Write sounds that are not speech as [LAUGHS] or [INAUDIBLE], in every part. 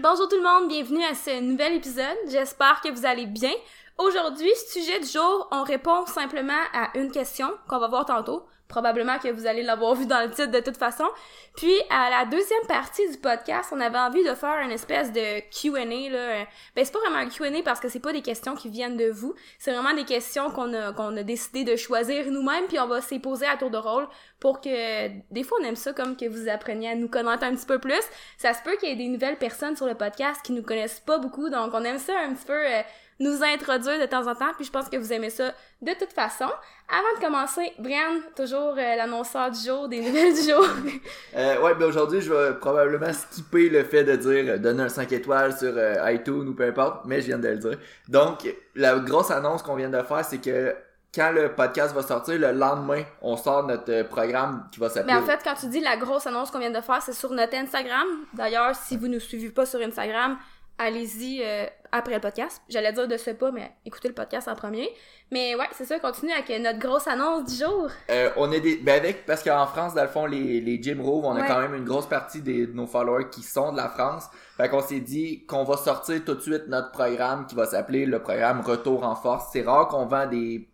Bonjour tout le monde, bienvenue à ce nouvel épisode. J'espère que vous allez bien. Aujourd'hui, sujet du jour, on répond simplement à une question qu'on va voir tantôt. Probablement que vous allez l'avoir vu dans le titre de toute façon. Puis, à la deuxième partie du podcast, on avait envie de faire une espèce de Q&A, là. Ben, c'est pas vraiment un Q&A parce que c'est pas des questions qui viennent de vous. C'est vraiment des questions qu'on a, qu'on a décidé de choisir nous-mêmes puis on va s'y poser à tour de rôle pour que, des fois, on aime ça comme que vous appreniez à nous connaître un petit peu plus. Ça se peut qu'il y ait des nouvelles personnes sur le podcast qui nous connaissent pas beaucoup, donc on aime ça un petit peu, euh, nous introduire de temps en temps, puis je pense que vous aimez ça de toute façon. Avant de commencer, Brian, toujours euh, l'annonceur du jour, des nouvelles du jour. [LAUGHS] Euh, ouais, ben aujourd'hui, je vais probablement skipper le fait de dire euh, donner un 5 étoiles sur euh, iTunes ou peu importe, mais je viens de le dire. Donc, la grosse annonce qu'on vient de faire, c'est que quand le podcast va sortir, le lendemain, on sort notre euh, programme qui va s'appeler... Mais en fait, quand tu dis la grosse annonce qu'on vient de faire, c'est sur notre Instagram. D'ailleurs, si vous ne suivez pas sur Instagram, allez-y euh, après le podcast. J'allais dire de ce pas, mais écoutez le podcast en premier. Mais ouais, c'est ça, continue avec euh, notre grosse annonce du jour. Euh, on est des... Ben avec, parce qu'en France, dans le fond, les, les gyms rouvrent, on a quand même une grosse partie des, de nos followers qui sont de la France. Fait qu'on s'est dit qu'on va sortir tout de suite notre programme qui va s'appeler le programme Retour en force. C'est rare qu'on vend des...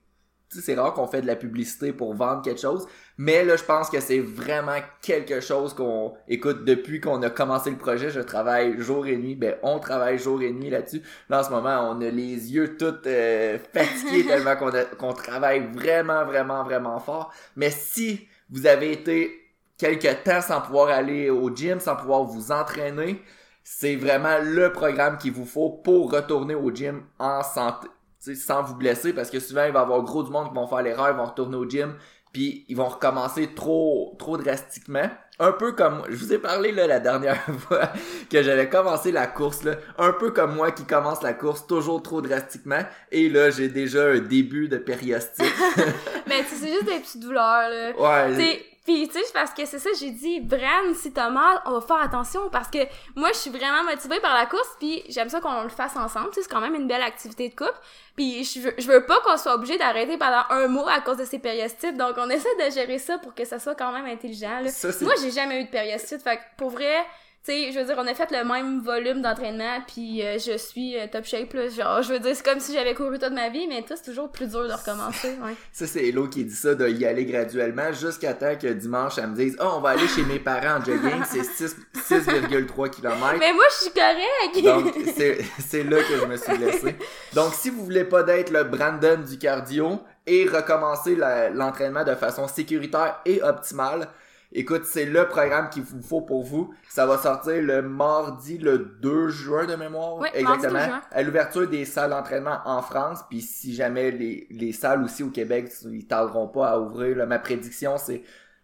c'est rare qu'on fait de la publicité pour vendre quelque chose. Mais là, je pense que c'est vraiment quelque chose qu'on... Écoute, depuis qu'on a commencé le projet, je travaille jour et nuit. Ben, on travaille jour et nuit là-dessus. Là, en ce moment, on a les yeux tout euh, fatigués [LAUGHS] tellement qu'on travaille vraiment, vraiment, vraiment fort. Mais si vous avez été quelque temps sans pouvoir aller au gym, sans pouvoir vous entraîner, c'est vraiment le programme qu'il vous faut pour retourner au gym en santé. Sans vous blesser, parce que souvent, il va y avoir gros du monde qui vont faire l'erreur, ils vont retourner au gym, puis ils vont recommencer trop, trop drastiquement. Un peu comme, je vous ai parlé là la dernière [LAUGHS] fois que j'avais commencé la course là, un peu comme moi qui commence la course toujours trop drastiquement, et là j'ai déjà un début de périostite. [LAUGHS] Mais c'est juste des petites douleurs, là. Ouais. Puis tu sais, parce que c'est ça, j'ai dit, Bran, si t'as mal, on va faire attention parce que moi, je suis vraiment motivée par la course, puis j'aime ça qu'on le fasse ensemble. Tu sais, c'est quand même une belle activité de couple. Puis je veux, je veux pas qu'on soit obligé d'arrêter pendant un mois à cause de ces périostites. Donc on essaie de gérer ça pour que ça soit quand même intelligent. Là. Ça, Moi, j'ai jamais eu de périostite, fait que pour vrai. Sais, je veux dire, on a fait le même volume d'entraînement, puis euh, je suis euh, top shape, là. Genre, je veux dire, c'est comme si j'avais couru toute ma vie, mais toi, c'est toujours plus dur de recommencer, ouais. Ça, c'est Hello qui dit ça, de y aller graduellement, jusqu'à temps que dimanche, elle me dise, oh, on va aller chez mes parents en jogging, [LAUGHS] c'est 6 6,3 km. Mais moi, je suis correcte! Donc, c'est c'est là que je me suis blessé. Donc, si vous voulez pas d'être le Brandon du cardio et recommencer l'entraînement de façon sécuritaire et optimale, écoute, c'est le programme qu'il vous faut pour vous. Ça va sortir le mardi, le 2 juin de mémoire. Oui, mardi 2 exactement. juin. À l'ouverture des salles d'entraînement en France. Puis si jamais les, les salles aussi au Québec, ils tarderont pas à ouvrir, là, ma prédiction, c'est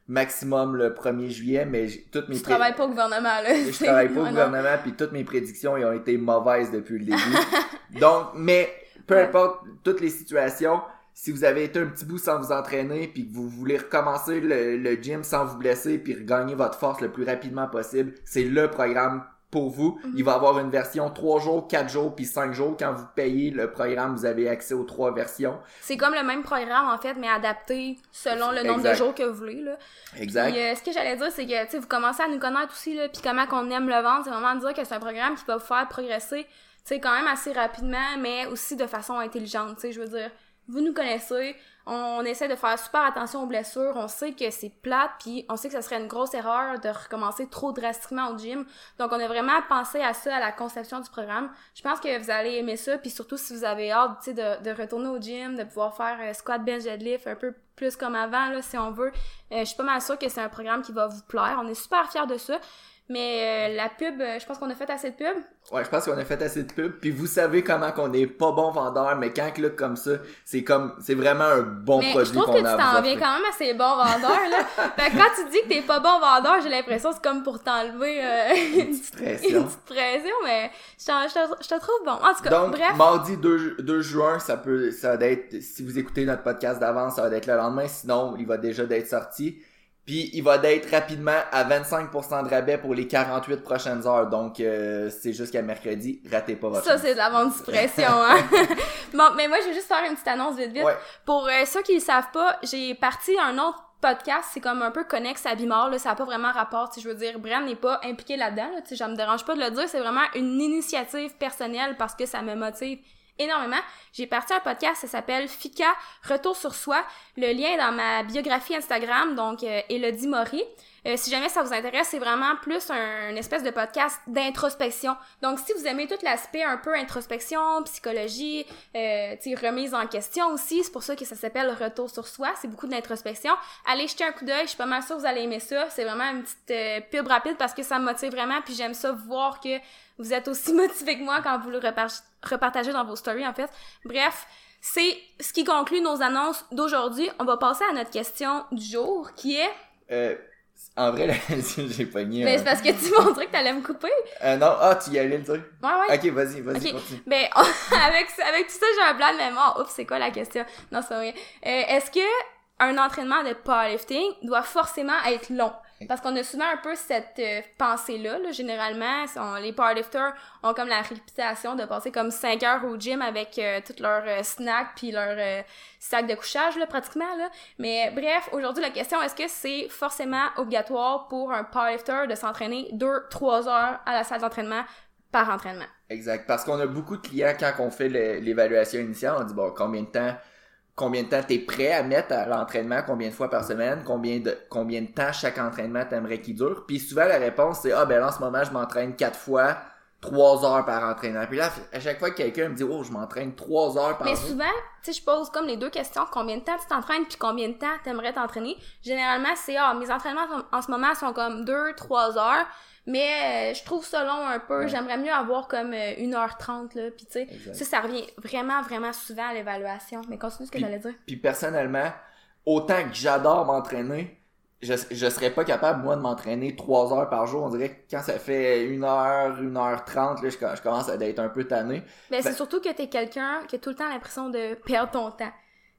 maximum le 1er juillet, mais toutes mes Je pré- travaille pas au gouvernement, là. je travaille pas au [LAUGHS] gouvernement, puis toutes mes prédictions ils ont été mauvaises depuis le début. Donc, mais peu importe toutes les situations, si vous avez été un petit bout sans vous entraîner, puis que vous voulez recommencer le, le gym sans vous blesser, puis regagner votre force le plus rapidement possible, c'est le programme pour vous. Mhm. Il va avoir une version 3 jours, 4 jours, puis 5 jours. Quand vous payez le programme, vous avez accès aux trois versions. C'est comme le même programme, en fait, mais adapté selon le nombre Exact. de jours que vous voulez, là. Exact. Puis, euh, ce que j'allais dire, c'est que, vous commencez à nous connaître aussi, là, puis comment qu'on aime le vendre, c'est vraiment de dire que c'est un programme qui va vous faire progresser, quand même assez rapidement, mais aussi de façon intelligente, je veux dire, vous nous connaissez, on, essaie de faire super attention aux blessures, on sait que c'est plate, puis on sait que ça serait une grosse erreur de recommencer trop drastiquement au gym, donc on a vraiment pensé à ça, à la conception du programme. Je pense que vous allez aimer ça, puis surtout si vous avez hâte, de, de retourner au gym, de pouvoir faire euh, squat, bench, deadlift, un peu plus comme avant, là, si on veut. Euh, je suis pas mal sûre que c'est un programme qui va vous plaire. On est super fiers de ça. Mais euh, la pub, euh, je pense qu'on a fait assez de pub. Ouais, je pense qu'on a fait assez de pub. Puis vous savez comment qu'on est pas bon vendeur, mais quand que là, comme ça, c'est comme, c'est vraiment un bon Mais je produit trouve qu'on que a tu t'en viens quand même assez bon vendeur, là. fait [LAUGHS] que quand tu dis que t'es pas bon vendeur, j'ai l'impression que c'est comme pour t'enlever euh, une, petite [LAUGHS] pression. une petite pression, mais je, je te- je te trouve bon. En tout cas, Donc, bref. mardi 2, 2 juin, ça peut, ça va être, si vous écoutez notre podcast d'avance, ça va être le lendemain, sinon, il va déjà d'être sorti. Puis, il va d'être rapidement à 25% de rabais pour les 48 prochaines heures. Donc, euh, c'est jusqu'à mercredi. Ratez pas votre Ça, c'est de la vente suppression, hein. [LAUGHS] bon, mais moi, je vais juste faire une petite annonce vite vite. Ouais. Pour euh, ceux qui le savent pas, j'ai parti un autre podcast, c'est comme un peu connexe à Bimor, là, ça n'a pas vraiment rapport, si je veux dire, Bren n'est pas impliqué là-dedans, là, tu sais, me dérange pas de le dire, c'est vraiment une initiative personnelle parce que ça me motive énormément. J'ai parti un podcast, ça s'appelle Fika Retour sur soi. Le lien est dans ma biographie Instagram, donc euh, Elodie Maury. Euh, si jamais ça vous intéresse, c'est vraiment plus un, espèce de podcast d'introspection. Donc, si vous aimez tout l'aspect un peu introspection, psychologie, euh, remise en question aussi, c'est pour ça que ça s'appelle Retour sur soi. C'est beaucoup d'introspection. Allez jeter un coup d'œil. Je suis pas mal sûre que vous allez aimer ça. C'est vraiment une petite euh, pub rapide parce que ça me motive vraiment. Puis j'aime ça voir que vous êtes aussi [LAUGHS] motivé que moi quand vous le repartagez dans vos stories, en fait. Bref, c'est ce qui conclut nos annonces d'aujourd'hui. On va passer à notre question du jour qui est... Euh, en vrai, là, [LAUGHS] j'ai pogné. Mais c'est parce que tu montrais que t'allais me couper. Euh, non, ah, tu y allais le dire? Ouais, ouais. Ok, vas-y, vas-y, continue. Ben, [LAUGHS] avec, avec tout ça, j'ai un plan de mémoire. Oups, c'est quoi la question? Non, c'est rien. Euh, Est-ce que un entraînement de powerlifting doit forcément être long? Parce qu'on a souvent un peu cette euh, pensée-là, là, généralement, les powerlifters ont comme la réputation de passer comme 5 heures au gym avec euh, toutes leurs euh, snacks puis leur euh, sac de couchage, là, pratiquement, là. Mais bref, aujourd'hui, la question, est-ce que c'est forcément obligatoire pour un powerlifter de s'entraîner 2-3 heures à la salle d'entraînement par entraînement? Exact. Parce qu'on a beaucoup de clients, quand on fait l'évaluation initiale, on dit, bon, combien de temps combien de temps tu es prêt à mettre à l'entraînement, combien de fois par semaine, combien de combien de temps chaque entraînement t'aimerais qu'il dure? Puis souvent la réponse c'est ah ben là en ce moment je m'entraîne quatre fois, trois heures par entraînement. Puis là à chaque fois que quelqu'un me dit oh je m'entraîne trois heures par Mais souvent, tu sais je pose comme les deux questions, combien de temps tu t'entraînes puis combien de temps t'aimerais t'entraîner? Généralement c'est ah mes entraînements en ce moment sont comme deux, trois heures. Mais euh, je trouve ça long un peu. J'aimerais mieux avoir comme euh, 1h30, là. Puis tu sais, ça, ça revient vraiment, vraiment souvent à l'évaluation. Mais continue ce que j'allais dire. Puis personnellement, autant que j'adore m'entraîner, je, je serais pas capable, moi, de m'entraîner 3 heures par jour. On dirait que quand ça fait 1 heure, 1 heure 30, là, je, je commence à être un peu tanné. Mais c'est ben surtout que t'es quelqu'un qui a tout le temps l'impression de perdre ton temps.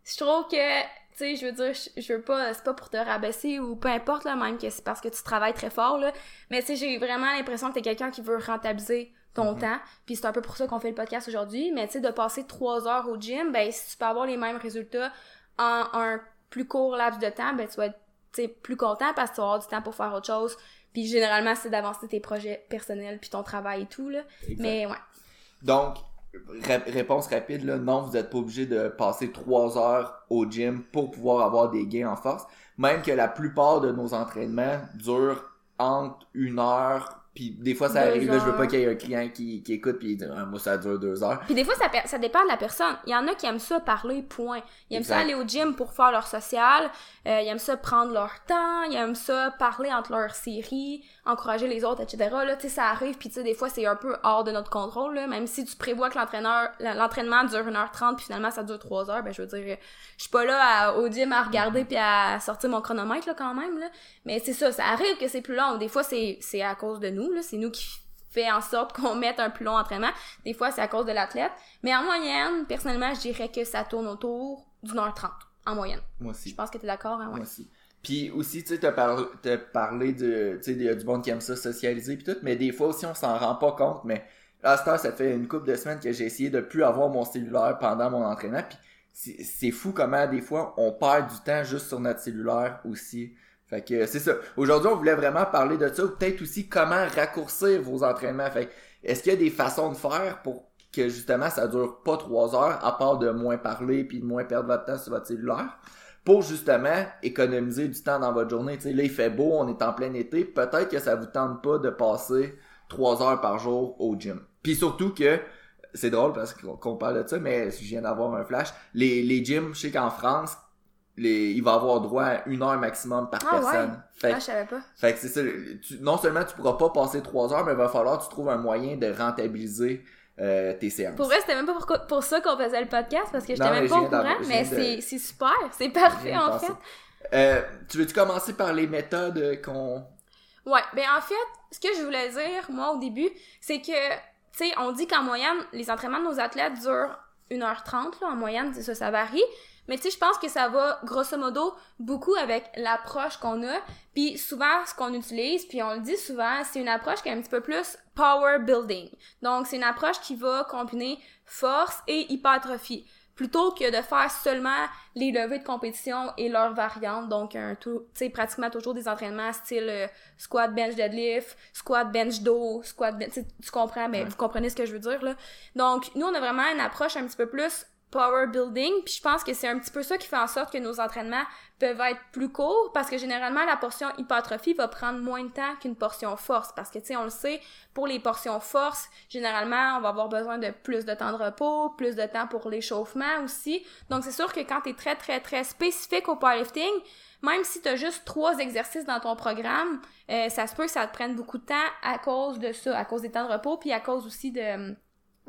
Je trouve que tu sais, je veux dire, je, veux pas, c'est pas pour te rabaisser ou peu importe, là, même que c'est parce que tu travailles très fort, là. Mais tu sais, j'ai vraiment l'impression que t'es quelqu'un qui veut rentabiliser ton mhm. temps. Puis c'est un peu pour ça qu'on fait le podcast aujourd'hui. Mais tu sais, de passer trois heures au gym, ben, si tu peux avoir les mêmes résultats en un plus court laps de temps, ben, tu vas être, plus content parce que tu vas avoir du temps pour faire autre chose. Puis généralement, c'est d'avancer tes projets personnels puis ton travail et tout, là. Mais ouais. Donc, réponse rapide, là, non, vous n'êtes pas obligé de passer trois heures au gym pour pouvoir avoir des gains en force. Même que la plupart de nos entraînements durent entre une heure puis des fois, ça arrive, là, je veux pas qu'il y ait un client qui, qui écoute puis il dit ah, moi ça dure deux heures. Puis des fois, ça, ça dépend de la personne. Il y en a qui aiment ça parler, point. Ils aiment ça aller au gym pour faire leur social. Euh, ils aiment ça prendre leur temps. Ils aiment ça parler entre leurs séries, encourager les autres, etc. Là, tu sais, ça arrive. Puis tu sais, des fois, c'est un peu hors de notre contrôle. Là. Même si tu prévois que l'entraîneur, l'entraînement dure 1h30 puis finalement ça dure 3 heures, ben je veux dire, je suis pas là au gym à regarder puis à sortir mon chronomètre là quand même. Là. Mais c'est ça, ça arrive que c'est plus long. Des fois, c'est c'est à cause de nous c'est nous qui fait en sorte qu'on mette un plus long entraînement. Des fois, c'est à cause de l'athlète. Mais en moyenne, personnellement, je dirais que ça tourne autour d'une heure trente, en moyenne. Moi aussi. Je pense que tu es d'accord, hein, Moi aussi. Puis aussi, tu sais, t'as parlé, de, tu sais, du monde qui aime ça socialiser puis tout, mais des fois aussi, on s'en rend pas compte, mais là, ça fait une couple de semaines que j'ai essayé de plus avoir mon cellulaire pendant mon entraînement, puis c'est fou comment des fois on perd du temps juste sur notre cellulaire aussi. Fait que c'est ça. Aujourd'hui, on voulait vraiment parler de ça, ou peut-être aussi comment raccourcir vos entraînements. Fait est-ce qu'il y a des façons de faire pour que justement ça dure pas trois heures, à part de moins parler puis de moins perdre votre temps sur votre cellulaire, pour justement économiser du temps dans votre journée. sais là, il fait beau, on est en plein été, peut-être que ça vous tente pas de passer trois heures par jour au gym. Puis surtout que c'est drôle parce qu'on parle de ça, mais si je viens d'avoir un flash, les, les gyms, je sais qu'en France, il va avoir droit à une heure maximum par ah, personne. Ouais. Fait, ah, je savais pas. Fait que c'est ça. non seulement tu pourras pas passer trois heures, mais il va falloir que tu trouves un moyen de rentabiliser euh, tes séances. Pour vrai, c'était même pas pour, pour ça qu'on faisait le podcast, parce que j'étais même pas au courant, mais c'est super. C'est parfait, en fait. Euh, tu veux-tu commencer par les méthodes qu'on... Ouais, ben en fait, ce que je voulais dire, moi, au début, c'est que, tu sais, on dit qu'en moyenne, les entraînements de nos athlètes durent 1h30, là, en moyenne, ça, ça varie. Mais tu sais, je pense que ça va grosso modo beaucoup avec l'approche qu'on a. Puis souvent, ce qu'on utilise, puis on le dit souvent, c'est une approche qui est un petit peu plus power building. Donc, c'est une approche qui va combiner force et hypertrophie. plutôt que de faire seulement les levées de compétition et leurs variantes, donc un tout, tu sais, pratiquement toujours des entraînements style euh, squat, bench, deadlift, squat, bench, dos, squat, bench, tu comprends, mais vous comprenez ce que je veux dire, là. Donc, nous, on a vraiment une approche un petit peu plus power building, puis je pense que c'est un petit peu ça qui fait en sorte que nos entraînements peuvent être plus courts parce que généralement la portion hypertrophie va prendre moins de temps qu'une portion force parce que tu sais on le sait pour les portions force, généralement on va avoir besoin de plus de temps de repos, plus de temps pour l'échauffement aussi. Donc c'est sûr que quand tu es très très très spécifique au powerlifting, même si tu as juste trois exercices dans ton programme, euh, ça se peut que ça te prenne beaucoup de temps à cause de ça, à cause des temps de repos puis à cause aussi de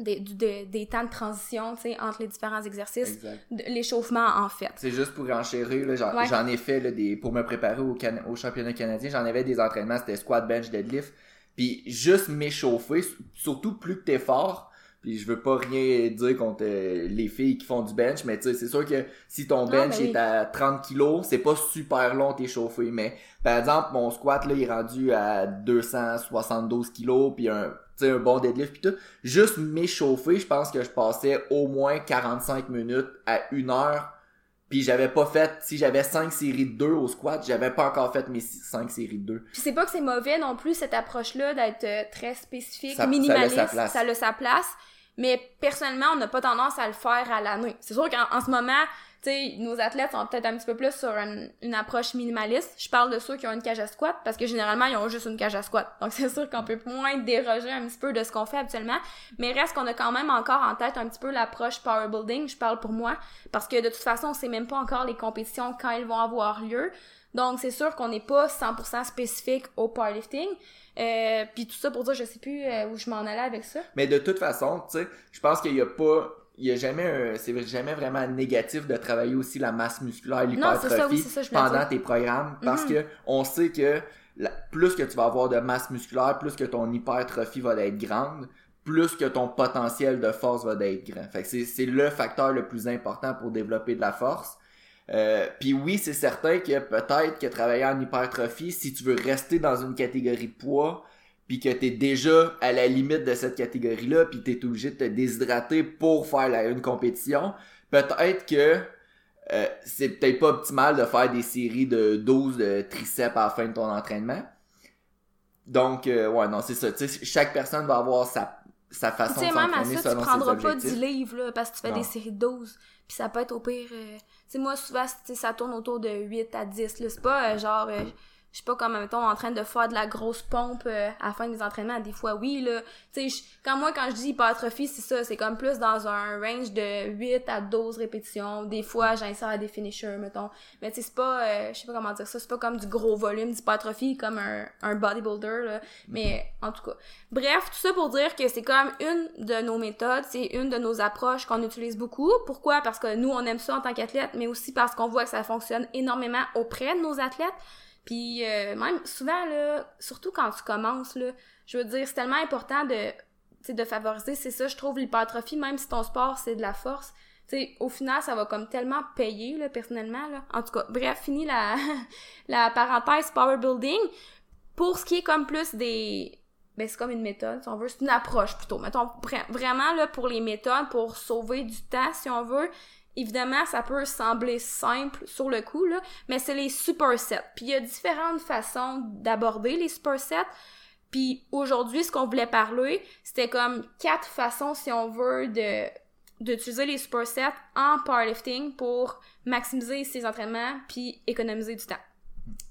des, des, temps de transition entre les différents exercices, l'échauffement en fait. C'est juste pour enchérir, j'en ai fait là, des, pour me préparer au, au championnat canadien, j'en avais des entraînements, c'était squat, bench, deadlift, puis juste m'échauffer, surtout plus que t'es fort, puis je veux pas rien dire contre euh, les filles qui font du bench, mais tu sais, c'est sûr que si ton bench est à 30 kilos, c'est pas super long t'échauffer. Mais par exemple, mon squat là, il est rendu à 272 kilos, puis un un bon deadlift pis tout. Juste m'échauffer, je pense que je passais au moins 45 minutes à une heure. Puis j'avais pas fait, si j'avais 5 séries de 2 au squat, j'avais pas encore fait mes 5 séries de 2. Puis c'est pas que c'est mauvais non plus cette approche-là d'être euh, très spécifique, minimaliste, ça a sa place. Ça a sa place. Mais personnellement, on n'a pas tendance à le faire à l'année. C'est sûr qu'en ce moment, sais, nos athlètes sont peut-être un petit peu plus sur une, approche minimaliste. Je parle de ceux qui ont une cage à squat parce que généralement, ils ont juste une cage à squat. Donc, [LAUGHS] c'est sûr qu'on peut moins déroger un petit peu de ce qu'on fait habituellement. Mais reste qu'on a quand même encore en tête un petit peu l'approche power building. Je parle pour moi parce que de toute façon, on sait même pas encore les compétitions quand elles vont avoir lieu. Donc, c'est sûr qu'on n'est pas 100% spécifique au powerlifting. Euh, puis tout ça pour dire, je sais plus euh, où je m'en allais avec ça. Mais de toute façon, tu sais, je pense qu'il y a pas il y a jamais c'est jamais vraiment négatif de travailler aussi la masse musculaire l'hypertrophie pendant tes programmes parce mhm. que on sait que plus que tu vas avoir de masse musculaire plus que ton hypertrophie va être grande plus que ton potentiel de force va être grand. Fait c'est c'est le facteur le plus important pour développer de la force. Euh, puis oui, c'est certain que peut-être que travailler en hypertrophie, si tu veux rester dans une catégorie poids, puis que t'es déjà à la limite de cette catégorie-là, puis t'es obligé de te déshydrater pour faire la, une compétition, peut-être que euh, c'est peut-être pas optimal de faire des séries de 12 de triceps à la fin de ton entraînement. Donc, euh, ouais, non, c'est ça. chaque personne va avoir sa, sa façon de s'entraîner selon tu prendras pas 10 livres là, parce que tu fais des séries de 12. Puis ça peut être au pire... Euh, tu sais, moi, souvent, ça tourne autour de 8 à 10. C'est pas genre je suis pas comme mettons en train de faire de la grosse pompe euh, à la fin des entraînements. Des fois oui là. Tu sais quand moi quand je dis hypertrophie c'est ça. C'est comme plus dans un range de 8 à 12 répétitions. Des fois j'insère des finishers mettons. Mais tu sais c'est pas euh, je sais pas comment dire ça. C'est pas comme du gros volume d'hypertrophie comme un, un bodybuilder là. Mais en tout cas. Bref tout ça pour dire que c'est comme une de nos méthodes. C'est une de nos approches qu'on utilise beaucoup. Pourquoi? Parce que nous on aime ça en tant qu'athlète mais aussi parce qu'on voit que ça fonctionne énormément auprès de nos athlètes puis euh, même souvent là, surtout quand tu commences là, je veux dire c'est tellement important de de favoriser, c'est ça je trouve l'hypertrophie même si ton sport c'est de la force. sais au final, ça va comme tellement payer, là, personnellement, là. En tout cas, bref, fini la, [LAUGHS] la parenthèse power building. Pour ce qui est comme plus des, ben c'est comme une méthode, si on veut, c'est une approche plutôt. Mettons, vraiment, là, pour les méthodes, pour sauver du temps, si on veut, Évidemment, ça peut sembler simple sur le coup, là, mais c'est les supersets. Puis il y a différentes façons d'aborder les supersets. Puis aujourd'hui, ce qu'on voulait parler, c'était comme quatre façons, si on veut, de d'utiliser les supersets en powerlifting pour maximiser ses entraînements puis économiser du temps.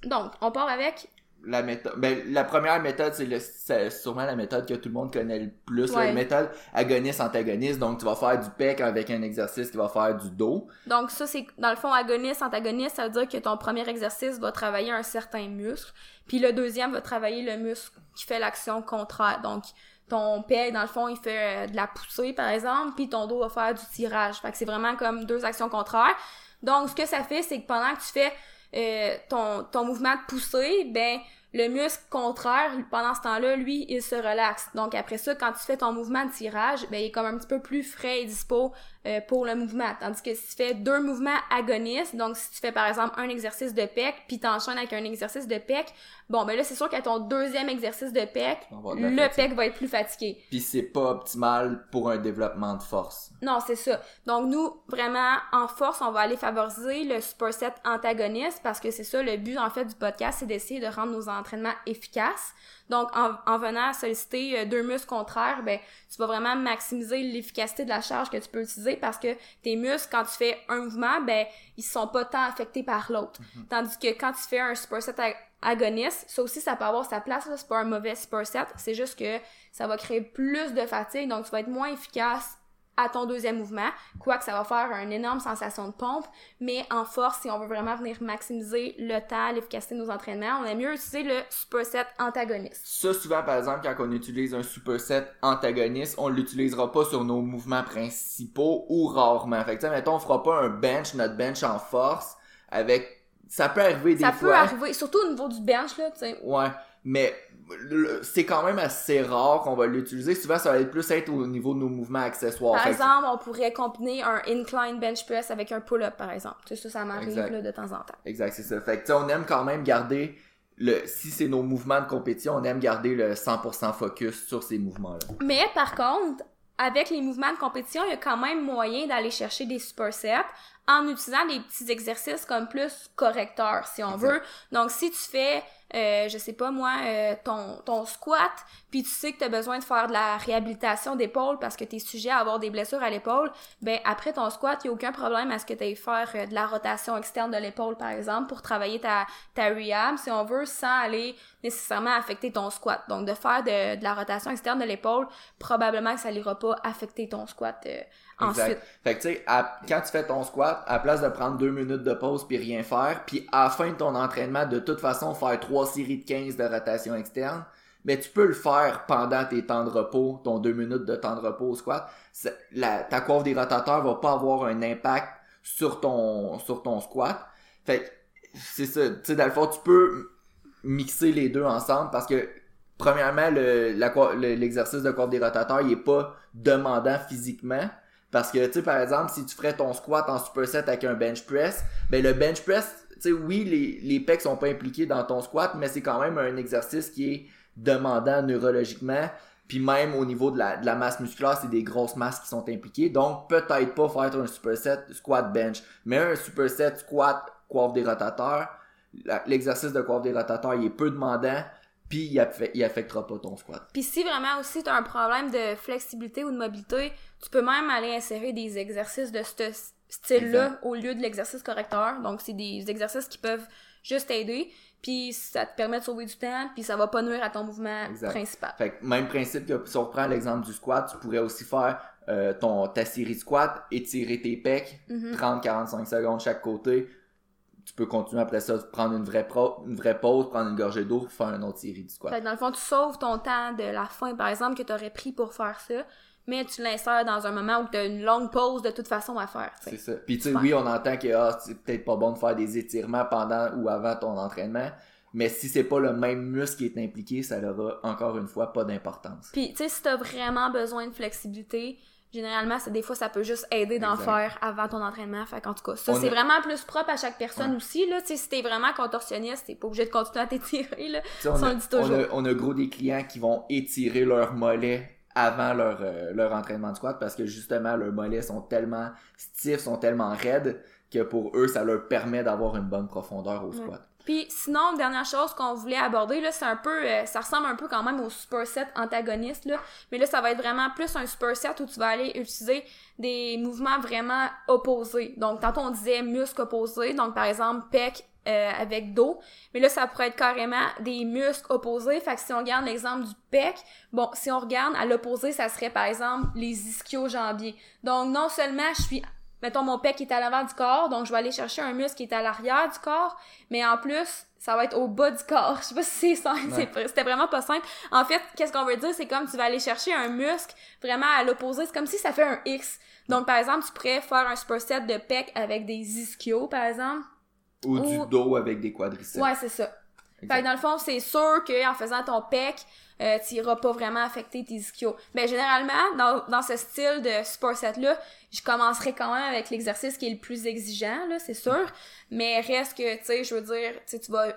Donc, on part avec la méthode ben, la première méthode c'est sûrement la méthode que tout le monde connaît le plus la méthode agoniste antagoniste. Donc tu vas faire du pec avec un exercice qui va faire du dos donc ça c'est dans le fond agoniste antagoniste ça veut dire que ton premier exercice va travailler un certain muscle puis le deuxième va travailler le muscle qui fait l'action contraire. Donc ton pec dans le fond il fait euh, de la poussée par exemple puis ton dos va faire du tirage. Fait que c'est vraiment comme deux actions contraires. Donc ce que ça fait c'est que pendant que tu fais euh, ton, ton mouvement de poussée, ben Le muscle contraire, pendant ce temps-là, lui, il se relaxe. Donc après ça, quand tu fais ton mouvement de tirage, ben il est comme un petit peu plus frais et dispo euh, pour le mouvement. Tandis que si tu fais deux mouvements agonistes, donc si tu fais par exemple un exercice de pec, puis t'enchaînes avec un exercice de pec, bon ben là c'est sûr qu'à ton deuxième exercice de pec, le pec va être plus fatigué. Puis c'est pas optimal pour un développement de force. Non, c'est ça. Donc nous, vraiment, en force, on va aller favoriser le superset antagoniste parce que c'est ça le but en fait du podcast, c'est d'essayer de rendre nos entraînement efficace. Donc, en, venant solliciter euh, deux muscles contraires, ben, tu vas vraiment maximiser l'efficacité de la charge que tu peux utiliser parce que tes muscles, quand tu fais un mouvement, ben, ils sont pas tant affectés par l'autre. Mhm. Tandis que quand tu fais un superset agoniste, ça aussi, ça peut avoir sa place, c'est pas un mauvais superset, c'est juste que ça va créer plus de fatigue, donc tu vas être moins efficace à ton deuxième mouvement, quoique ça va faire une énorme sensation de pompe, mais en force, si on veut vraiment venir maximiser le temps, l'efficacité de nos entraînements, on aime mieux utiliser le superset antagoniste. Ça, souvent, par exemple, quand on utilise un superset antagoniste, on l'utilisera pas sur nos mouvements principaux ou rarement. Fait que, mettons, on fera pas un bench, notre bench en force, avec... Ça peut arriver des fois. Ça peut arriver, surtout au niveau du bench, là, tu sais. Ouais, mais c'est quand même assez rare qu'on va l'utiliser. Souvent, ça va être plus être au niveau de nos mouvements accessoires. Par exemple, on pourrait combiner un incline bench press avec un pull-up, par exemple. ça, ça m'arrive de temps en temps. Exact, c'est ça. Fait que, on aime quand même garder le, si c'est nos mouvements de compétition, on aime garder le 100% focus sur ces mouvements-là. Mais par contre, avec les mouvements de compétition, il y a quand même moyen d'aller chercher des supersets en utilisant des petits exercices comme plus correcteurs, si on veut. Donc, si tu fais euh, je sais pas moi, euh, ton, ton squat, puis tu sais que tu as besoin de faire de la réhabilitation d'épaule parce que tu es sujet à avoir des blessures à l'épaule, ben après ton squat, il n'y a aucun problème à ce que tu ailles faire euh, de la rotation externe de l'épaule, par exemple, pour travailler ta, ta rehab, si on veut, sans aller nécessairement affecter ton squat. Donc, de faire de, de la rotation externe de l'épaule, probablement que ça n'ira pas affecter ton squat Exact. Fait que tu sais, quand tu fais ton squat, à place de prendre deux minutes de pause puis rien faire, puis à la fin de ton entraînement, de toute façon, faire trois séries de 15 de rotation externe, mais tu peux le faire pendant tes temps de repos, ton deux minutes de temps de repos au squat. La, ta coiffe des rotateurs va pas avoir un impact sur ton, sur ton squat. Fait que, c'est ça, tu sais, dans le fond, tu peux mixer les deux ensemble parce que premièrement, l'exercice le, de coiffe des rotateurs, il est pas demandant physiquement. Parce que, tu par exemple, si tu ferais ton squat en superset avec un bench press, ben le bench press, tu sais, oui, les, les pecs sont pas impliqués dans ton squat, mais c'est quand même un exercice qui est demandant neurologiquement. Puis même au niveau de la, de la masse musculaire, c'est des grosses masses qui sont impliquées. Donc, peut-être pas faire un superset squat bench, mais un superset squat coiffe des rotateurs. L'exercice de coiffe des rotateurs, il est peu demandant puis il, il, affectera pas ton squat. Puis si vraiment aussi tu as un problème de flexibilité ou de mobilité, tu peux même aller insérer des exercices de ce style-là au lieu de l'exercice correcteur. Donc c'est des exercices qui peuvent juste t'aider, puis ça te permet de sauver du temps, puis ça va pas nuire à ton mouvement principal. Fait que même principe que si on reprend l'exemple du squat, tu pourrais aussi faire euh, ton ta série de squat, étirer tes pecs, 30-45 mm-hmm. secondes chaque côté, peux continuer après ça, prendre une vraie, une vraie pause, prendre une gorgée d'eau, faire une autre série de squat. dans le fond, tu sauves ton temps de la fin, par exemple, que tu aurais pris pour faire ça, mais tu l'insères dans un moment où tu as une longue pause de toute façon à faire. C'est ça. Puis tu sais, oui, on entend que ah, c'est peut-être pas bon de faire des étirements pendant ou avant ton entraînement, mais si c'est pas le même muscle qui est impliqué, ça n'aura encore une fois pas d'importance. Puis tu sais, si tu as vraiment besoin de flexibilité, généralement, c'est des fois, ça peut juste aider d'en faire avant ton entraînement. Fait en tout cas, ça, c'est vraiment plus propre à chaque personne aussi, là. Tu sais, si t'es vraiment contorsionniste, t'es pas obligé de continuer à t'étirer, là. On, a, On a, gros des clients qui vont étirer leur mollet avant leur, euh, leur entraînement de squat parce que justement, leurs mollets sont tellement stiffs, sont tellement raides que pour eux, ça leur permet d'avoir une bonne profondeur au squat. Puis sinon, dernière chose qu'on voulait aborder, là, c'est un peu, euh, ça ressemble un peu quand même au superset antagoniste, là, mais là, ça va être vraiment plus un superset où tu vas aller utiliser des mouvements vraiment opposés. Donc, tantôt on disait muscles opposés, donc par exemple pec euh, avec dos, mais là, ça pourrait être carrément des muscles opposés. Fait que si on regarde l'exemple du pec, bon, si on regarde à l'opposé, ça serait par exemple les ischio-jambiers. Donc, non seulement je suis mettons mon pec est à l'avant du corps, donc je vais aller chercher un muscle qui est à l'arrière du corps, mais en plus, ça va être au bas du corps. [LAUGHS] Je sais pas si c'est simple, c'était vraiment pas simple. En fait, qu'est-ce qu'on veut dire, c'est comme tu vas aller chercher un muscle vraiment à l'opposé, c'est comme si ça fait un X. Donc par exemple, tu pourrais faire un superset de pec avec des ischios par exemple. Ou, du dos avec des quadriceps. Ouais, c'est ça. Fait que dans le fond, c'est sûr qu'en faisant ton pec, euh, tu iras pas vraiment affecter tes ischios. Mais généralement, dans, dans ce style de sport set-là, je commencerai quand même avec l'exercice qui est le plus exigeant, là, c'est sûr. Mais reste que, tu sais, je veux dire, tu vas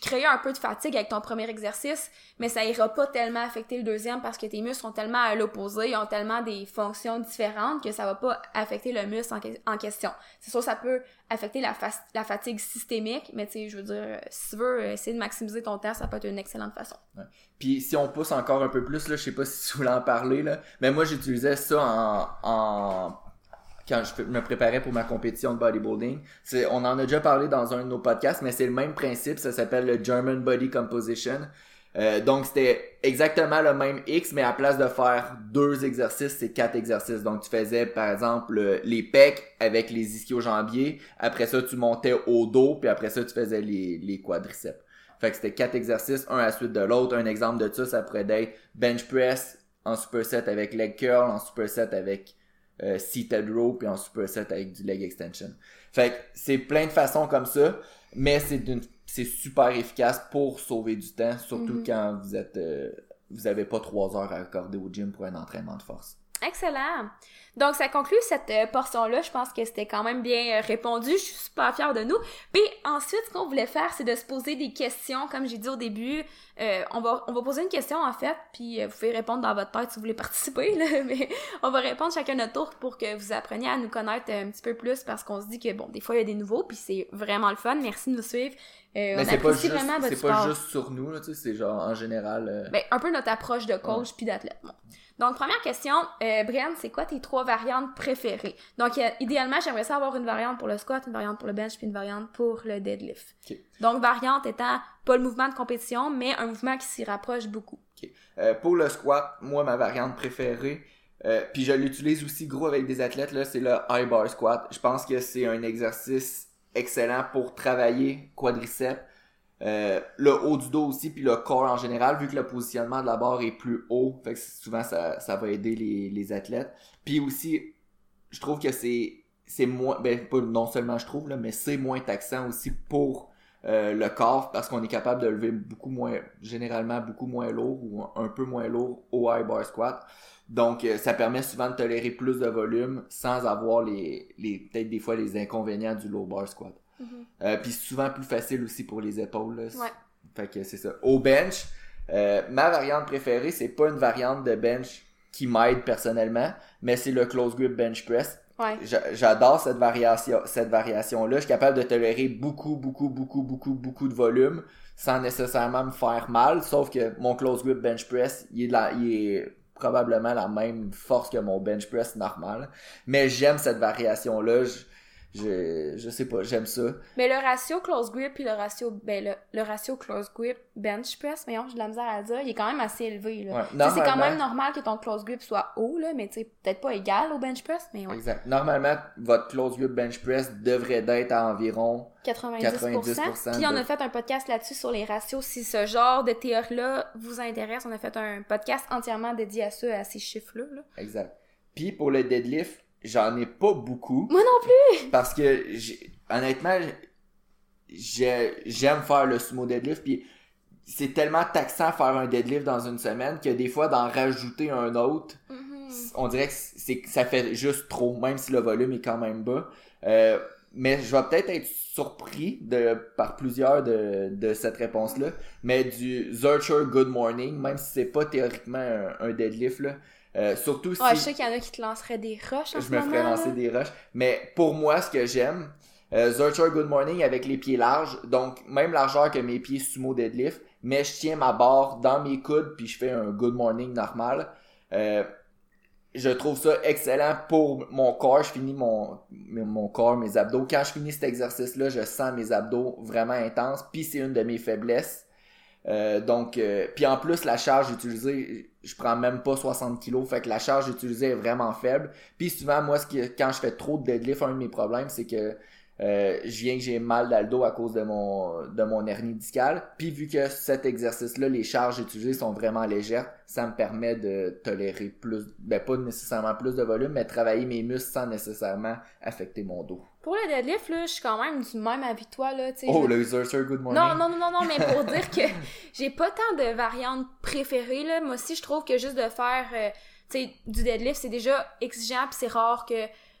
créer un peu de fatigue avec ton premier exercice, mais ça ira pas tellement affecter le deuxième parce que tes muscles sont tellement à l'opposé, ils ont tellement des fonctions différentes que ça va pas affecter le muscle en, question. C'est sûr, ça peut affecter la, fatigue systémique, mais tu sais, je veux dire, si tu veux essayer de maximiser ton temps, ça peut être une excellente façon. Puis si on pousse encore un peu plus, là, je sais pas si tu voulais en parler, là, mais moi j'utilisais ça en, en quand je me préparais pour ma compétition de bodybuilding. On en a déjà parlé dans un de nos podcasts, mais c'est le même principe. Ça s'appelle le German Body Composition. Euh, donc c'était exactement le même X, mais à place de faire deux exercices, c'est quatre exercices. Donc tu faisais par exemple les pecs avec les ischio-jambiers. Après ça, tu montais au dos, puis après ça, tu faisais les, les quadriceps. Fait que c'était quatre exercices, un à la suite de l'autre. Un exemple de ça, ça pourrait être bench press en superset avec leg curl, en superset avec euh, seated row puis en superset avec du leg extension. Fait que c'est plein de façons comme ça, mais c'est c'est super efficace pour sauver du temps, surtout mm-hmm. quand vous êtes euh, vous avez pas trois heures à accorder au gym pour un entraînement de force. Excellent. Donc, ça conclut cette euh, portion-là. Je pense que c'était quand même bien euh, répondu. Je suis super fière de nous. Puis ensuite, ce qu'on voulait faire, c'est de se poser des questions. Comme j'ai dit au début, euh, on, va, on va poser une question, en fait, puis vous pouvez répondre dans votre tête si vous voulez participer. Là, [LAUGHS] mais on va répondre chacun notre tour pour que vous appreniez à nous connaître un petit peu plus parce qu'on se dit que, bon, des fois, il y a des nouveaux, puis c'est vraiment le fun. Merci de nous suivre. mais c'est pas, juste, c'est pas juste sur nous, là, tu sais, c'est genre en général... Ben, un peu notre approche de coach puis d'athlète. Donc, première question, euh, Brian, c'est quoi tes trois variantes préférées? Donc, idéalement, j'aimerais savoir une variante pour le squat, une variante pour le bench, puis une variante pour le deadlift. Donc, variante étant pas le mouvement de compétition, mais un mouvement qui s'y rapproche beaucoup. Euh, pour le squat, moi, ma variante préférée, euh, puis je l'utilise aussi gros avec des athlètes, là, c'est le high bar squat. Je pense que c'est un exercice excellent pour travailler quadriceps, euh, le haut du dos aussi, puis le corps en général, vu que le positionnement de la barre est plus haut, fait que souvent ça, ça va aider les, les athlètes. Puis aussi, je trouve que c'est c'est moins, ben pas non seulement je trouve là, mais c'est moins taxant aussi pour euh, le corps parce qu'on est capable de lever beaucoup moins, généralement beaucoup moins lourd ou un peu moins lourd au high bar squat. Donc, euh, ça permet souvent de tolérer plus de volume sans avoir les, les peut-être des fois les inconvénients du low bar squat. Mm-hmm. Euh, puis souvent plus facile aussi pour les épaules. Là. Ouais. Fait que c'est ça. Au bench, euh, ma variante préférée, c'est pas une variante de bench qui m'aide personnellement, mais c'est le close grip bench press. Ouais. J'adore cette variation, cette variation-là. Je suis capable de tolérer beaucoup, beaucoup, beaucoup, beaucoup, beaucoup de volume sans nécessairement me faire mal. Sauf que mon close grip bench press, il est, la, il est probablement la même force que mon bench press normal. Mais j'aime cette variation-là je, je sais pas, j'aime ça. Mais le ratio close grip puis le ratio, ben, le, le ratio close grip bench press, mais j'ai de la misère à dire, il est quand même assez élevé, là. c'est quand même normal que ton close grip soit haut, là, mais tu sais, peut-être pas égal au bench press, mais ouais. Exact. Normalement, votre close grip bench press devrait d'être à environ 90%. Puis on a fait un podcast là-dessus sur les ratios. Si ce genre de théorie-là vous intéresse, on a fait un podcast entièrement dédié à ça, à ces chiffres-là. Là. Exact. Puis pour le deadlift, j'en ai pas beaucoup. Moi non plus! Parce que, honnêtement, j'aime faire le sumo deadlift, puis c'est tellement taxant faire un deadlift dans une semaine que des fois, d'en rajouter un autre, mm-hmm. on dirait que c'est ça fait juste trop, même si le volume est quand même bas. Euh, mais je vais peut-être être surpris de par plusieurs de, de cette réponse-là, mais du Zurcher Good Morning, même si c'est pas théoriquement un, un deadlift, là, euh, surtout si. je sais qu'il y en a qui te lanceraient des rushs en Je me ferais lancer des rushs. Mais pour moi, ce que j'aime, euh, Good Morning avec les pieds larges, donc même largeur que mes pieds sumo deadlift, mais je tiens ma barre dans mes coudes puis je fais un Good Morning normal. Euh, je trouve ça excellent pour mon corps. Je finis mon, mon corps, mes abdos. Quand je finis cet exercice-là, je sens mes abdos vraiment intenses. Puis c'est une de mes faiblesses. Euh, donc, euh, puis en plus, la charge utilisée, je prends même pas 60 kg, fait que la charge utilisée est vraiment faible. Puis souvent, moi, ce qui, quand je fais trop de deadlift, un de mes problèmes, c'est que euh, je viens que j'ai mal dans le dos à cause de mon de mon hernie discale. Puis vu que cet exercice-là, les charges utilisées sont vraiment légères, ça me permet de tolérer plus, ben pas nécessairement plus de volume, mais travailler mes muscles sans nécessairement affecter mon dos. Pour le deadlift, là, je suis quand même du même avis que toi, là, tu sais. Oh, je- le user good morning. Non, non, non, non, non, mais pour dire que [LAUGHS] j'ai pas tant de variantes préférées, là. Moi aussi, je trouve que juste de faire, euh, tu sais, du deadlift, c'est déjà exigeant, puis c'est rare que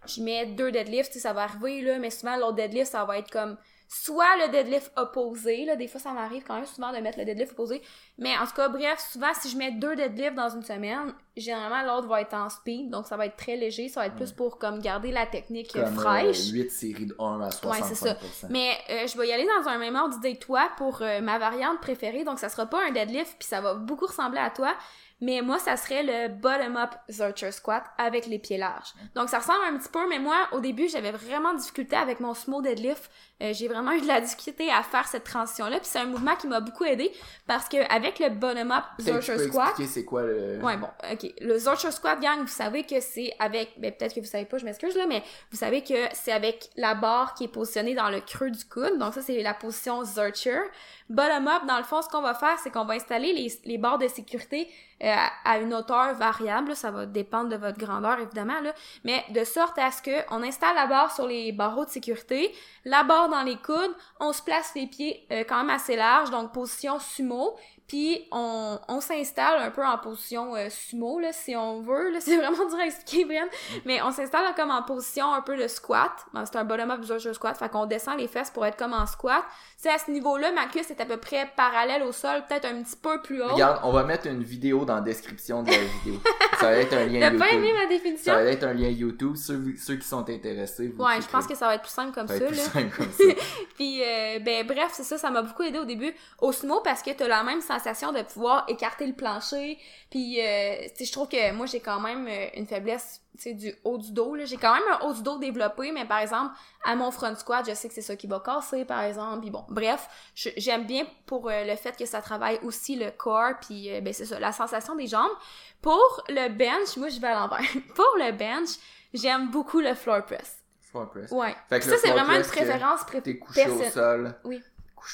je mets deux deadlifts, tu sais, ça va arriver, là, mais souvent, l'autre deadlift, ça va être comme soit le deadlift opposé, là, des fois, ça m'arrive quand même souvent de mettre le deadlift opposé, mais en tout cas, bref, souvent, si je mets deux deadlifts dans une semaine, généralement, l'autre va être en speed, donc ça va être très léger, ça va être plus pour, comme, garder la technique euh, Comme fraîche. 8 séries de 1 à 65%. Ouais, c'est ça. Mais euh, je vais y aller dans un même ordre d'idée que toi pour euh, ma variante préférée. Donc, ça sera pas un deadlift, puis ça va beaucoup ressembler à toi. Mais moi, ça serait le bottom-up Zercher Squat avec les pieds larges. Donc, ça ressemble un petit peu, mais moi, au début, j'avais vraiment difficulté avec mon sumo deadlift. Euh, j'ai vraiment eu de la difficulté à faire cette transition-là. Puis c'est un mouvement qui m'a beaucoup aidé parce que avec le Zercher peux Squat, c'est quoi le... Ouais, bon, ok. Le Zorcher Squat, gang, vous savez que c'est avec, ben peut-être que vous savez pas, je m'excuse là, mais vous savez que c'est avec la barre qui est positionnée dans le creux du coude. Donc ça, c'est la position Zorcher. Bottom up, dans le fond, ce qu'on va faire, c'est qu'on va installer les, les barres de sécurité euh, à, à une hauteur variable. là. Ça va dépendre de votre grandeur, évidemment, là. Mais de sorte à ce que on installe la barre sur les barreaux de sécurité, la barre dans les coudes, on se place les pieds euh, quand même assez larges, donc position sumo. Puis on, on s'installe un peu en position euh, sumo, là, si on veut. Là, [LAUGHS] c'est vraiment dur à expliquer, Brian. Mais on s'installe comme en position un peu de squat. C'est un bottom-up Zercher squat. Fait qu'on descend les fesses pour être comme en squat. C'est à ce niveau-là, ma cuisse est à peu près parallèle au sol, peut-être un petit peu plus haut. Regarde, on va mettre une vidéo dans la description de la vidéo. [LAUGHS] ça va être un lien T'as YouTube. pas aimé ma Ça définition? va être un lien YouTube. Ceux, ceux qui sont intéressés, vous Ouais, je pense que ça va être plus simple comme ça ça, là. plus simple comme ça. [LAUGHS] Puis, euh, ben, bref, c'est ça, ça m'a beaucoup aidé au début au sumo parce que t'as la même sensation de pouvoir écarter le plancher. Puis, euh, je trouve que moi, j'ai quand même euh, une faiblesse, du haut du dos, là. J'ai quand même un haut du dos développé, mais par exemple, à mon front squat, je sais que c'est ça qui va casser, par exemple. Puis bon, bref, j'aime bien pour euh, le fait que ça travaille aussi le corps, puis euh, ben, c'est ça, la sensation des jambes. Pour le bench, moi, je vais à l'envers. [LAUGHS] pour le bench, j'aime beaucoup le floor press. Floor press. Ouais. Fait que ça, c'est vraiment une préférence pré- T'es couché au sol. Oui.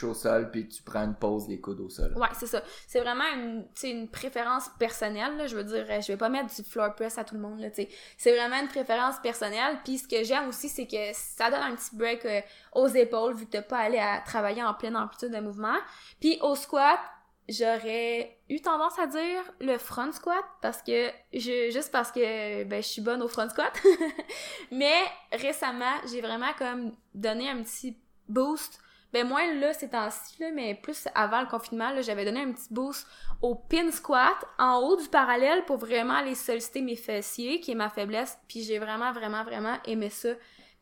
Au sol, puis tu prends une pause, les coudes au sol. Ouais, c'est ça. C'est vraiment une, une préférence personnelle. Je veux dire, euh, je vais pas mettre du floor press à tout le monde. C'est vraiment une préférence personnelle. Puis ce que j'aime aussi, c'est que ça donne un petit break euh, aux épaules vu que t'as pas allé à travailler en pleine amplitude de mouvement. Puis au squat, j'aurais eu tendance à dire le front squat parce que je juste parce que ben je suis bonne au front squat. [LAUGHS] Mais récemment, j'ai vraiment comme donné un petit boost ben moins là ces temps-ci mais plus avant le confinement j'avais donné un petit boost au pin squat en haut du parallèle pour vraiment aller solliciter mes fessiers qui est ma faiblesse, puis j'ai vraiment vraiment vraiment aimé ça.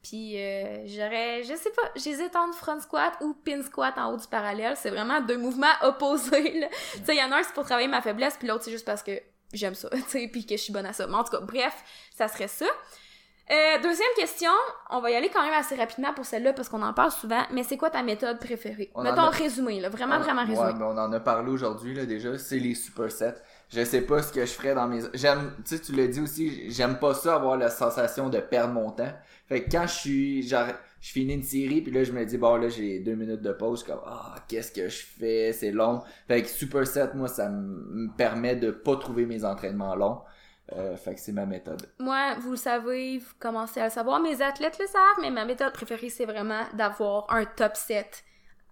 Puis euh, j'aurais je sais pas, j'hésite entre front squat ou pin squat en haut du parallèle, c'est vraiment deux mouvements [LAUGHS] opposés là. Tu sais, il y en a un c'est pour travailler ma faiblesse, puis l'autre c'est juste parce que j'aime ça, [LAUGHS] tu sais, puis que je suis bonne à ça. Mais en tout cas, bref, ça serait ça. Euh, deuxième question, on va y aller quand même assez rapidement pour celle-là parce qu'on en parle souvent, mais c'est quoi ta méthode préférée? On Mettons a- résumé, là, vraiment, On- vraiment résumé. Ouais, mais on en a parlé aujourd'hui, là, déjà. C'est les supersets. Je sais pas ce que je ferais dans mes... J'aime, tu sais, tu l'as dit aussi, j'aime pas ça avoir la sensation de perdre mon temps. Fait que quand je suis, genre, je finis une série, puis là, je me dis, bon, là, j'ai deux minutes de pause, je suis comme, ah, qu'est-ce que je fais? C'est long. Fait que superset, moi, ça me permet de pas trouver mes entraînements longs. Euh, fait que c'est ma méthode. Moi, vous le savez, vous commencez à le savoir, mes athlètes le savent, mais ma méthode préférée, c'est vraiment d'avoir un top set.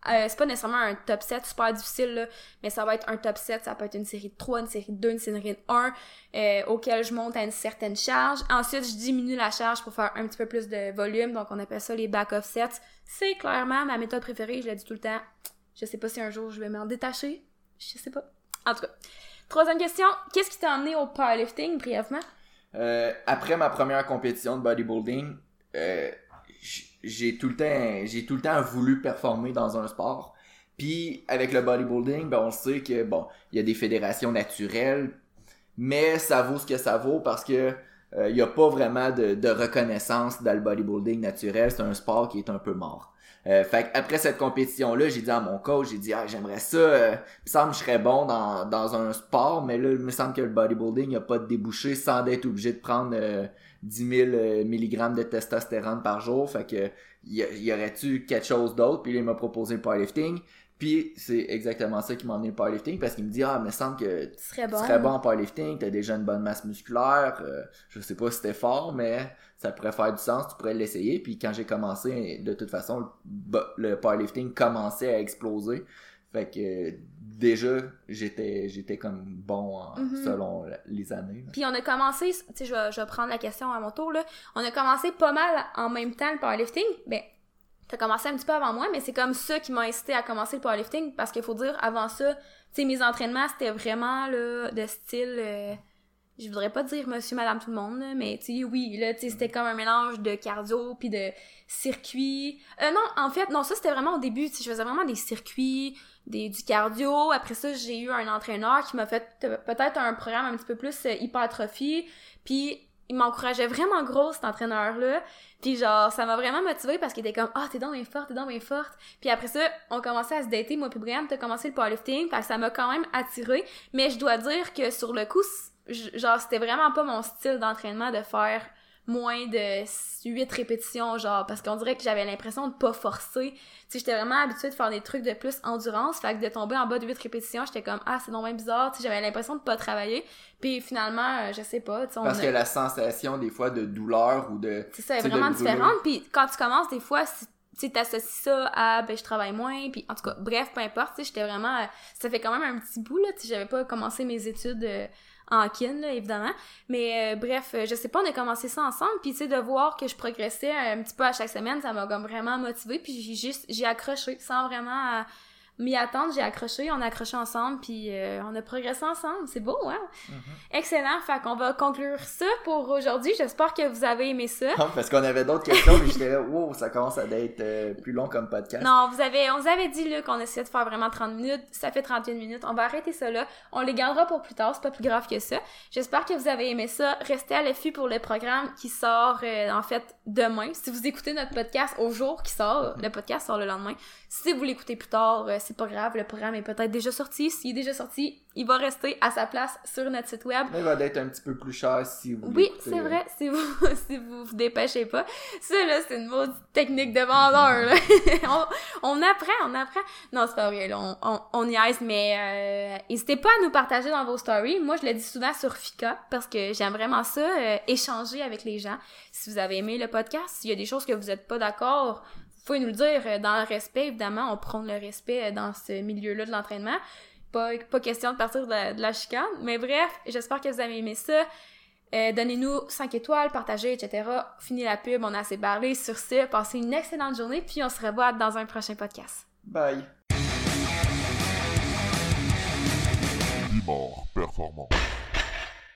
Euh, c'est pas nécessairement un top set super difficile, là, mais ça va être un top set, ça peut être une série de 3, une série de 2, une série de 1, euh, auquel je monte à une certaine charge. Ensuite, je diminue la charge pour faire un petit peu plus de volume, donc on appelle ça les back-off sets. C'est clairement ma méthode préférée, je l'ai dit tout le temps. Je sais pas si un jour je vais m'en détacher, je sais pas. En tout cas. Troisième question, qu'est-ce qui t'a amené au powerlifting, brièvement? Euh, après ma première compétition de bodybuilding, euh, j'ai tout le temps, j'ai tout le temps voulu performer dans un sport. Puis avec le bodybuilding, ben on sait que bon, il y a des fédérations naturelles, mais ça vaut ce que ça vaut parce que euh, il y a pas vraiment de, de reconnaissance dans le bodybuilding naturel. C'est un sport qui est un peu mort. Euh, fait après cette compétition-là, j'ai dit à mon coach, j'ai dit, ah, j'aimerais ça, euh, me semble que je serais bon dans, dans un sport, mais là, il me semble que le bodybuilding, il n'y a pas de débouché sans être obligé de prendre euh, 10 000 euh, mg de testostérone par jour. Fait que, y, y aurait-tu quelque chose d'autre? Puis là, il m'a proposé le powerlifting. Puis c'est exactement ça qui m'a emmené le powerlifting parce qu'il me dit ah mais semble que Tu serais tu bon. serais bon en powerlifting, t'as déjà une bonne masse musculaire, euh, je sais pas si c'était fort mais ça pourrait faire du sens, tu pourrais l'essayer. Puis quand j'ai commencé, de toute façon le, powerlifting commençait à exploser. Fait que euh, déjà j'étais j'étais comme bon en- Mhm. selon la- les années. là. Puis on a commencé, tu sais, je vais, je vais prendre la question à mon tour, là. On a commencé pas mal en même temps le powerlifting. Ben, t'as commencé un petit peu avant moi, mais c'est comme ça qui m'a incité à commencer le powerlifting parce qu'il faut dire, avant ça, tu sais, mes entraînements, c'était vraiment, là, de style, euh, je voudrais pas dire monsieur, madame, tout le monde, mais tu sais, oui, là, tu c'était comme un mélange de cardio puis de circuits. Euh, non, en fait, non, ça, c'était vraiment au début, tu je faisais vraiment des circuits, des, du cardio. Après ça, j'ai eu un entraîneur qui m'a fait peut-être un programme un petit peu plus euh, hypertrophie. Puis il m'encourageait vraiment gros cet entraîneur-là. Puis genre, ça m'a vraiment motivée parce qu'il était comme « Ah, t'es donc bien forte, t'es donc bien forte! » Puis après ça, on commençait à se dater, moi puis Brian, t'as commencé le powerlifting, fait que ça m'a quand même attirée. Mais je dois dire que sur le coup, genre, c'était vraiment pas mon style d'entraînement de faire moins de 8 répétitions, genre, parce qu'on dirait que j'avais l'impression de pas forcer. Tu sais, j'étais vraiment habituée de faire des trucs de plus endurance, fait que de tomber en bas de 8 répétitions, j'étais comme, ah, c'est non bien bizarre, tu sais, j'avais l'impression de pas travailler. Puis finalement, euh, je sais pas, tu sais, on Parce a- que la sensation des fois de douleur ou de c'est ça, est vraiment différente. Puis quand tu commences, des fois, si- tu t'associes ça à, ben, je travaille moins, puis en tout cas, bref, peu importe, tu sais, j'étais vraiment, euh, ça fait quand même un petit bout, là, tu j'avais pas commencé mes études euh, en kin, là, évidemment. Mais euh, bref, euh, je sais pas, on a commencé ça ensemble, puis tu sais, de voir que je progressais un petit peu à chaque semaine, ça m'a vraiment motivée, puis j'ai juste, j'ai accroché, sans vraiment euh, m'y attendre, j'ai accroché, on a accroché ensemble, puis euh, on a progressé ensemble, c'est beau, hein? Excellent, fait qu'on va conclure ça pour aujourd'hui, j'espère que vous avez aimé ça. Non, parce qu'on avait d'autres questions, mais j'étais là, [LAUGHS] wow, ça commence à être euh, plus long comme podcast. Non, vous avez, on vous avait dit là qu'on essayait de faire vraiment 30 minutes. Ça fait 31 minutes. On va arrêter ça là. On les gardera pour plus tard. C'est pas plus grave que ça. J'espère que vous avez aimé ça. Restez à l'affût pour le programme qui sort euh, en fait demain. Si vous écoutez notre podcast au jour qui sort, le podcast sort le lendemain. Si vous l'écoutez plus tard, c'est pas grave. Le programme est peut-être déjà sorti. S'il est déjà sorti, il va rester à sa place sur notre site web. Il va être un petit peu plus cher si vous Oui, c'est vrai, si vous [LAUGHS] si vous vous dépêchez pas. Ça, là, c'est une maudite technique de vendeur, là. [LAUGHS] on, on apprend, on apprend. Non, c'est pas vrai, là, on, on, on niaise, mais euh, n'hésitez pas à nous partager dans vos stories. Moi, je le dis souvent sur Fika, parce que j'aime vraiment ça, euh, échanger avec les gens. Si vous avez aimé le podcast, s'il y a des choses que vous êtes pas d'accord, pouvez nous le dire euh, dans le respect, évidemment. On prône le respect euh, dans ce milieu-là de l'entraînement. Pas, pas question de partir de la, de la chicane. Mais bref, j'espère que vous avez aimé ça. Euh, Donnez-nous 5 étoiles, partagez, etc. Fini la pub, on a assez parlé. Sur ce, passez une excellente journée, puis on se revoit dans un prochain podcast. Bye.